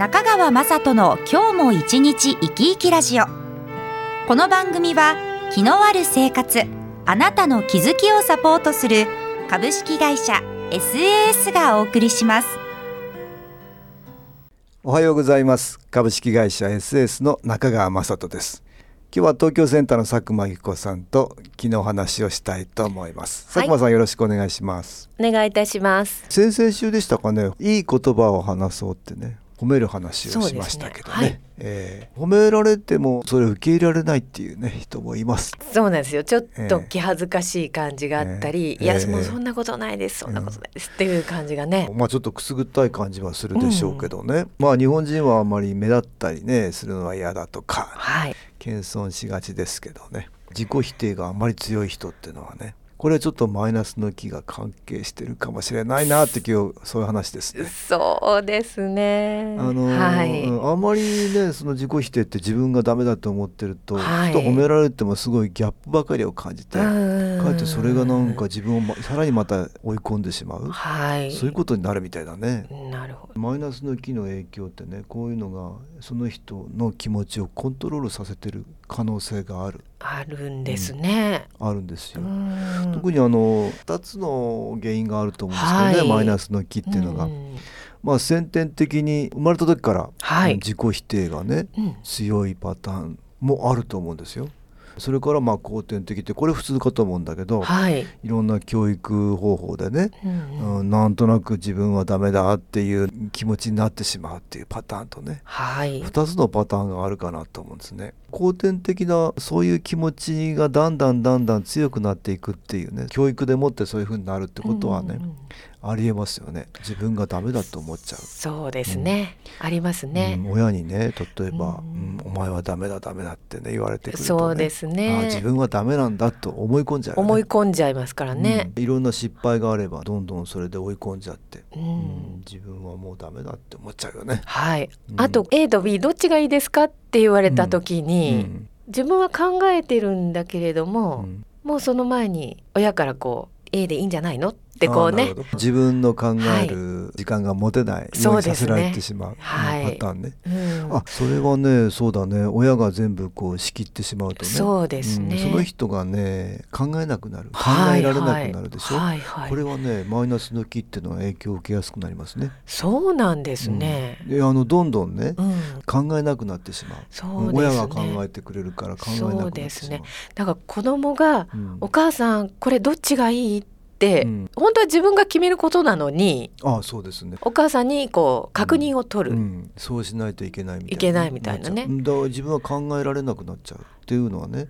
中川雅人の今日も一日生き生きラジオ。この番組は気のある生活あなたの気づきをサポートする株式会社 SAS がお送りします。おはようございます。株式会社 SS の中川雅人です。今日は東京センターの佐久間由紀子さんと昨日話をしたいと思います、はい。佐久間さんよろしくお願いします。お願いいたします。先々週でしたかね。いい言葉を話そうってね褒める話をしましたけどね。ね。はい。えー褒められてもそれを受け入れられないっていうね人もいます。そうなんですよ。ちょっええと気恥ずかしい感じがあったり、いや、ええええもうそんなことないです、そんなことないです。っていう感じがね。まあちょっとくすぐったい感じはするでしょうけどね、まあ日本人はあまり目立ったりねするのは嫌だとかはい。謙遜しがちですけどね。自己否定があまり強い人っていうのはねこれちょっとマイナスの気が関係してるかもしれないなって今日そういう話ですね。そうですね。あのーはい。うんあんまりねその自己否定って自分がダメだと思ってると、はいふと褒められてもすごいギャップばかりを感じてかうんえってそれがなんか自分をまさらにまた追い込んでしまう、はい。そういうことになるみたいだね。なるほど。マイナスの気の影響ってねこういうのがその人の気持ちをコントロールさせてる可能性があるあるんですね。あるんですよ。うん。特にあの2つの原因があると思うんですけどね、はい。マイナスの気っていうのが、ん。まあ先天的に生まれた時から、はい。自己否定がねうん。強いパターンもあると思うんですよ。それからまあ後天的ってこれ普通かと思うんだけど、はい。いろんな教育方法でね、うんうんうん、なんとなく自分はダメだっていう気持ちになってしまうっていうパターンとねはい。2つのパターンがあるかなと思うんですね。後天的なそういう気持ちがだんだんだんだん強くなっていくっていうね教育でもってそういう風になるってことはね、うんうんありえますよね。自分がダメだと思っちゃう。そうですね。ありますね。うん親にね例えば、うん。うんお前はダメだダメだ」ってね言われてくると、ね、そうですね。あ自分はダメなんだと思い込んじゃうよね、思い込んじゃいますからね。うん。いろんな失敗があればどんどんそれで追い込んじゃって、うん。うん自分はもうダメだって思っちゃうよね。はい、うん。あと A と B どっちがいいですかって言われた時うに、ん。自分は考えてるんだけれども、うん。もうその前に親からこう A でいいんじゃないの？ってこうね。自分の考える時間が持てない。ようそうですね。にさせられてしまう、はい。うんパターンね。うん。あそれはねそうだね。親が全部こう仕切ってしまうとね。そうですね、うんその人がね考えなくなる。考はいえられなくなるでしょ、はいはいこれはねマイナスの気っていうのは影響を受けやすくなりますね。そうなんですね、うん。であのどんどんね、うん。考えなくなってしまう。そうですね。親が考えてくれるから考えなくなってしまう。だから子供がうん「お母さんこれどっちがいい?」って、うん。本当は自分が決めることなのにああそうですね。お母さんにこう確認を取る、うん、そうしないといけないみたいな、いけないみたいなね。だから自分は考えられなくなっちゃうっていうのはね、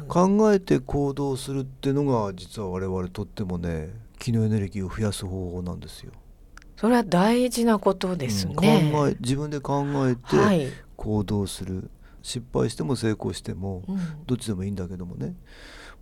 うん。考えて行動するっていうのが実は我々とってもね気のエネルギーを増やす方法なんですよ。それは大事なことですね。うん。考え自分で考えてはい、行動する、失敗しても成功してもうん。どっちでもいいんだけどもね、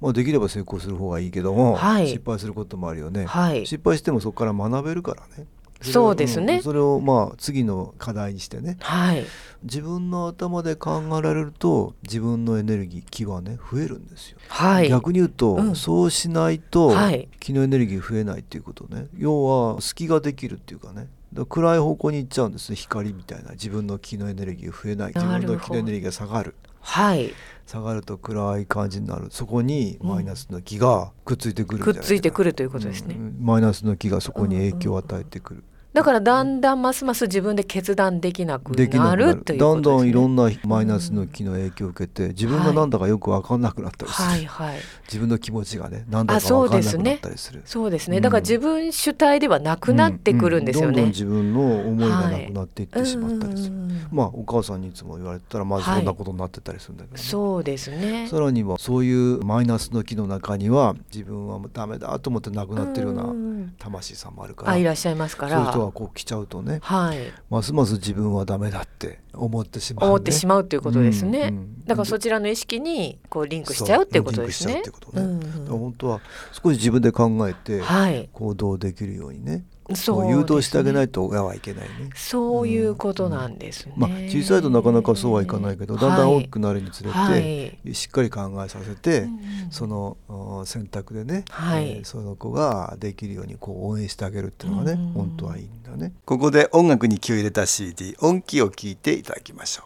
まあ、できれば成功する方がいいけども、はい。失敗することもあるよね、はい、失敗してもそこから学べるからね。そうですね。んそれをまあ次の課題にしてね。はい、自分の頭で考えられると自分のエネルギー気はね増えるんですよ。はい、逆に言うと、うん。そうしないとはい。気のエネルギー増えないっていうことね。要は隙ができるっていうかね。暗い方向に行っちゃうんですね。光みたいな。自分の気のエネルギー増えない。自分の気のエネルギーが下がる。はい、下がると暗い感じになる。そこにマイナスの気がくっついてくるくっついてくるということですね。うん。マイナスの気がそこに影響を与えてくる、だからだんだんますます自分で決断できなくなるるというどんことですね。どんいろんなマイナスの気の影響を受けて自分がなんだかよく分かんなくなったりする、はいはい、自分の気持ちがねなんだあか分かんなくなったりする。そうですね。うん。だから自分主体ではなくなってくるんですよううどんどんね。自分の思いがなくなっていってしまったりする、うんうんうんまあお母さんにいつも言われてたらまずそんなことになってたりするんだけどね、そうですね。さらにはそういうマイナスの気の中には自分はもうダメだと思ってなくなってるようなうん。うん魂さんもあるから、あいらっしゃいますから。がこう来ちゃうとねはい。ますます自分はダメだって思ってしまう、ね、思ってしまうということですね、うんうん。だからそちらの意識にこうリンクしちゃうっていうことですね。そううね。うん。だから本当は少し自分で考えてはい。行動できるようにねそう誘導してあげないとと親はいけないね。そういうことなんですね、まあ、小さいとなかなかそうはいかないけどだんだん大きくなるにつれて、はいしっかり考えさせて、うんそのうん選択でね、はいえーその子ができるようにこう応援してあげるっていうのがね、うん本当はいいんだね。ここで音楽に気を入れた CD 音気を聞いていただきましょ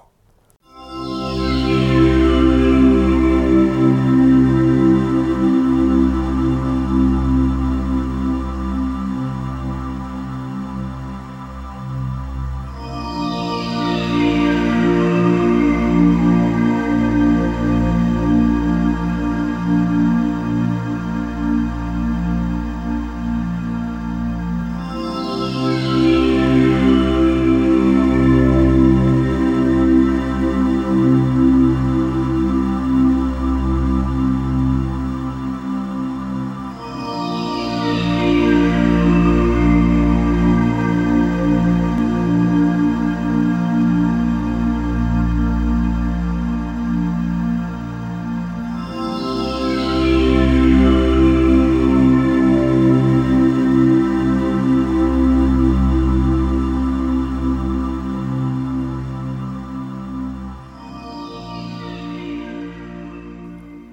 う。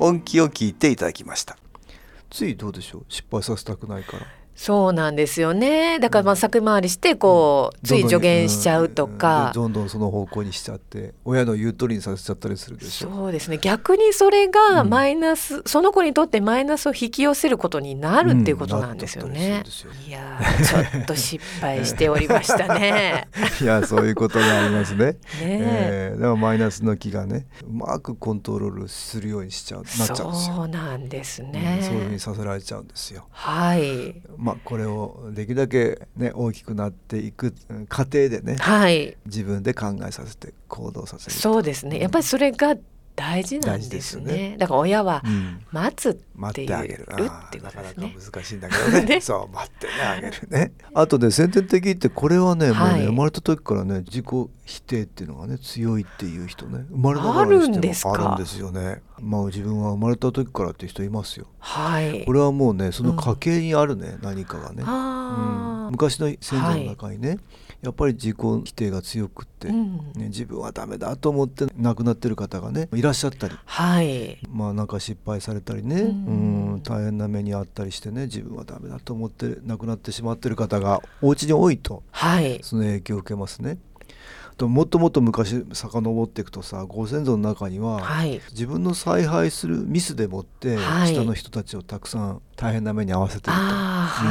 音気を聞いていただきました。ついどうでしょう？失敗させたくないから。そうなんですよねだからまあ先回りしてこう、つい助言しちゃうとか、どんどんその方向にしちゃって親の言う通りにさせちゃったりするでしょ。そうですね逆にそれがうんマイナス、その子にとってマイナスを引き寄せることになるっていうことなんですようんねなっ。ちゃったりするんよいやーちょっと失敗しておりましたね。いやそういうことがありますね。ねええーだからマイナスの気がねうまくコントロールするようにしちゃうなっちゃうんですよ。そうなんですうんね。そういうふうにさせられちゃうんですよ。はいまあこれをできるだけね大きくなっていくうん過程でねはい自分で考えさせて行動させる。そうですねやっぱりそれが大事なんですね。よねだから親はうん待つ待ってあげる。っていうあーっていうことなかなかですね難しいんだけどね。ねそう待ってねあげるね。あとで先天的ってこれはね、もうはいね生まれた時からね自己否定っていうのがね強いっていう人ね生まれながらにしてもあるんですよね。まあ自分は生まれた時からっていう人いますよ。はいこれはもうねその家系にあるね、何かがね。うん昔の先祖の中にね、やっぱり自己否定が強くって、うん。ね、自分はダメだと思って亡くなってる方がねいらっしゃったり。はい。まあなんか失敗されたりね、ううんん、大変な目にあったりしてね自分はダメだと思って亡くなってしまってる方がお家に多いとはい。その影響を受けますね。ともっともっと昔遡っていくとさご先祖の中には、はい。自分の采配するミスでもって、はい。下の人たちをたくさん大変な目に遭わせてると。い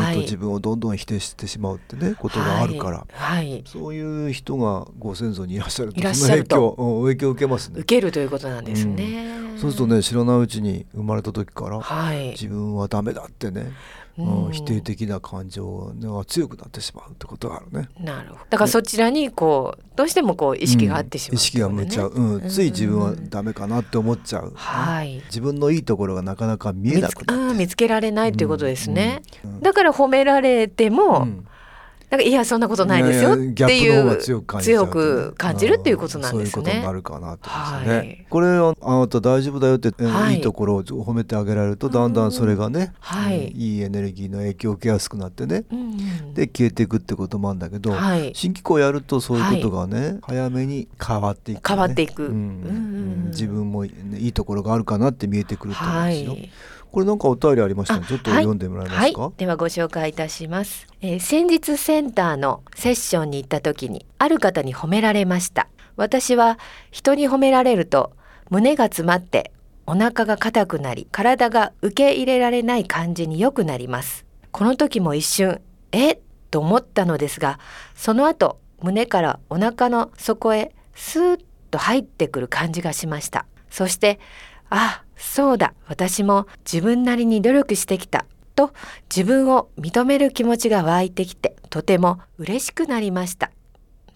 言うと自分をどんどん否定してしまうってねことがあるから、はい、はい。そういう人がご先祖にいらっしゃるとその影響うん影響を受けますね。受。けるということなんですね。そうするとね知らないうちに生まれた時からはい。自分はダメだってね、うんうん。否定的な感情が強くなってしまうってことがあるね。なるほど。だからそちらにこうどうしてもこう意識があってしまう、うん意識が向いちゃう、うん。つい自分はダメかなって思っちゃう、はい。自分のいいところがなかなか見えなくなって。見つけられないということですね。うん。うん。だから褒められても、うんなんかいやそんなことないですよっていう強く感じちゃう強く感じるっていうことなんですね。そういうことにな。るかなとね、はい。これはあなた大丈夫だよって、えはい。いいところを褒めてあげられるとだんだんそれがね、はい。うんいいエネルギーの影響を受けやすくなってねうんうん。で消えていくってこともあるんだけど、はい。新機構やるとそういうことがね、早めに変わっていく、ね、変わっていく。うん。うんうん自分も、ね、いいところがあるかなって見えてくると思うんはですよ、い。これなんかお便りありましたね。あちょっと読んでもらえますか、はい、ではご紹介いたします、えー先日センターのセッションに行った時にある方に褒められました。私は人に褒められると胸が詰まってお腹が硬くなり体が受け入れられない感じによくなります。この時も一瞬えと思ったのですがその後胸からお腹の底へスーッと入ってくる感じがしました。そしてあそうだ私も自分なりに努力してきたと自分を認める気持ちが湧いてきてとても嬉しくなりました。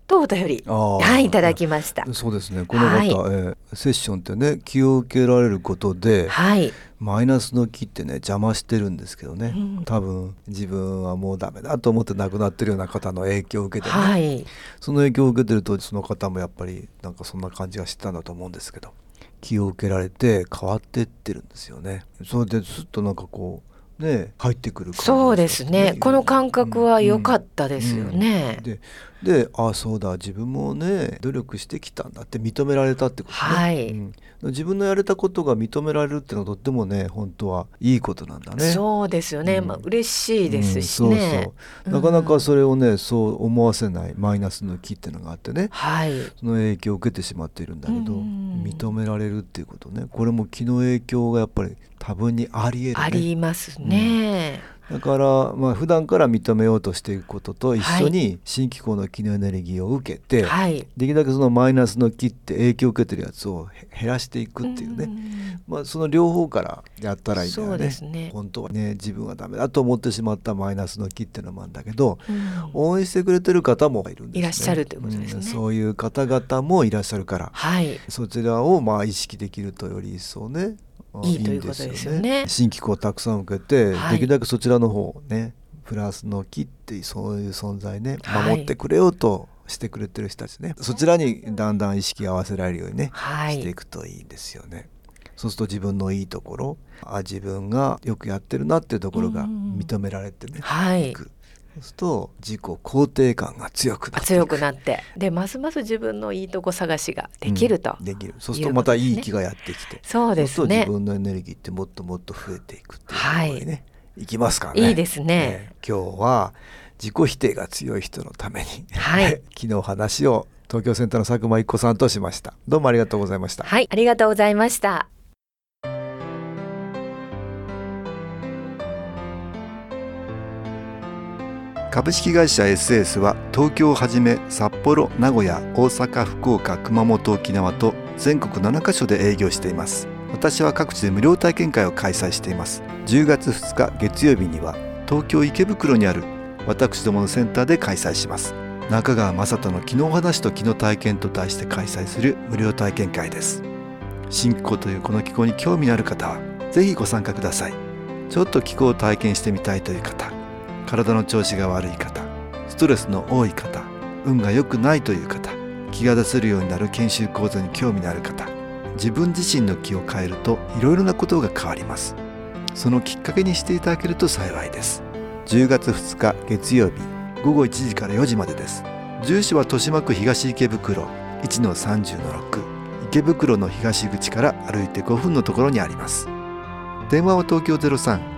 とお便りはいいただきました。そうですね。この方、はい。えーセッションってね気を受けられることではい、マイナスの気ってね邪魔してるんですけどね、うん。多分自分はもうダメだと思って亡くなってるような方の影響を受けてね、はい、その影響を受けてるとその方もやっぱりなんかそんな感じがしてたんだと思うんですけど気を受けられて変わってってるんですよね。それですっとなんかこうね入ってくる感じがしそうてですね。この感覚は良かったですようん。ね。ででああそうだ自分もね努力してきたんだって認められたってことね、はい。うん。自分のやれたことが認められるっていうのはとってもね本当はいいことなんだね。そうですよね。うん。まあ嬉しいですしうんね。そうそう。なかなかそれをねそう思わせないマイナスの気っていうのがあってね。はい、その影響を受けてしまっているんだけど、うん認められるっていうことね。これも気の影響がやっぱり多分にあり得あるね。りますね。だからまあ普段から認めようとしていくことと一緒に新機構の気のエネルギーを受けて、はい。できるだけそのマイナスの気って影響を受けてるやつをへ減らしていくっていうね、んまあ、その両方からやったらいいんだよね。ね。本当はね自分はダメだと思ってしまったマイナスの気っていうのもあるんだけど、うん。応援してくれてる方もいるんですね。いらっしゃるということですね。んそういう方々もいらっしゃるからはい。そちらをまあ意識できるとより一層ねあいいということですよね。新機構をたくさん受けて、はい。できるだけそちらの方をねプラスの木っていうそういう存在ねはい。守ってくれようとしてくれてる人たちね、そちらにだんだん意識を合わせられるようにね、はい。していくといいんですよね。そうすると自分のいいところあ自分がよくやってるなっていうところがうん。認められてね、はい。いくそうすると自己肯定感が強くなってい強くなって、でますます自分のいいとこ探しができると。うん。できる。そうするとまたいい気がやってきて。そうですね。と自分のエネルギーってもっともっと増えていくっていうところにね、い、きますからね。いいですね。今日は自己否定が強い人のために、はい。昨日話を東京センターの佐久間一子さんとしました。どうもありがとうございました。はい、ありがとうございました。株式会社 SS は東京をはじめ札幌名古屋大阪福岡熊本沖縄と全国7カ所で営業しています。私は各地で無料体験会を開催しています。10月2日月曜日には東京池袋にある私どものセンターで開催します。中川雅人の「昨日話と昨日体験」と題して開催する無料体験会です。新気候というこの気候に興味のある方はぜひご参加ください。ちょっと気候を体験してみたいという方体の調子が悪い方ストレスの多い方運が良くないという方気が出せるようになる研修講座に興味のある方自分自身の気を変えるといろいろなことが変わります。そのきっかけにしていただけると幸いです。10月2日月曜日午後1時から4時までです。住所は豊島区東池袋1-30-6池袋の東口から歩いて5分のところにあります。電話は東京03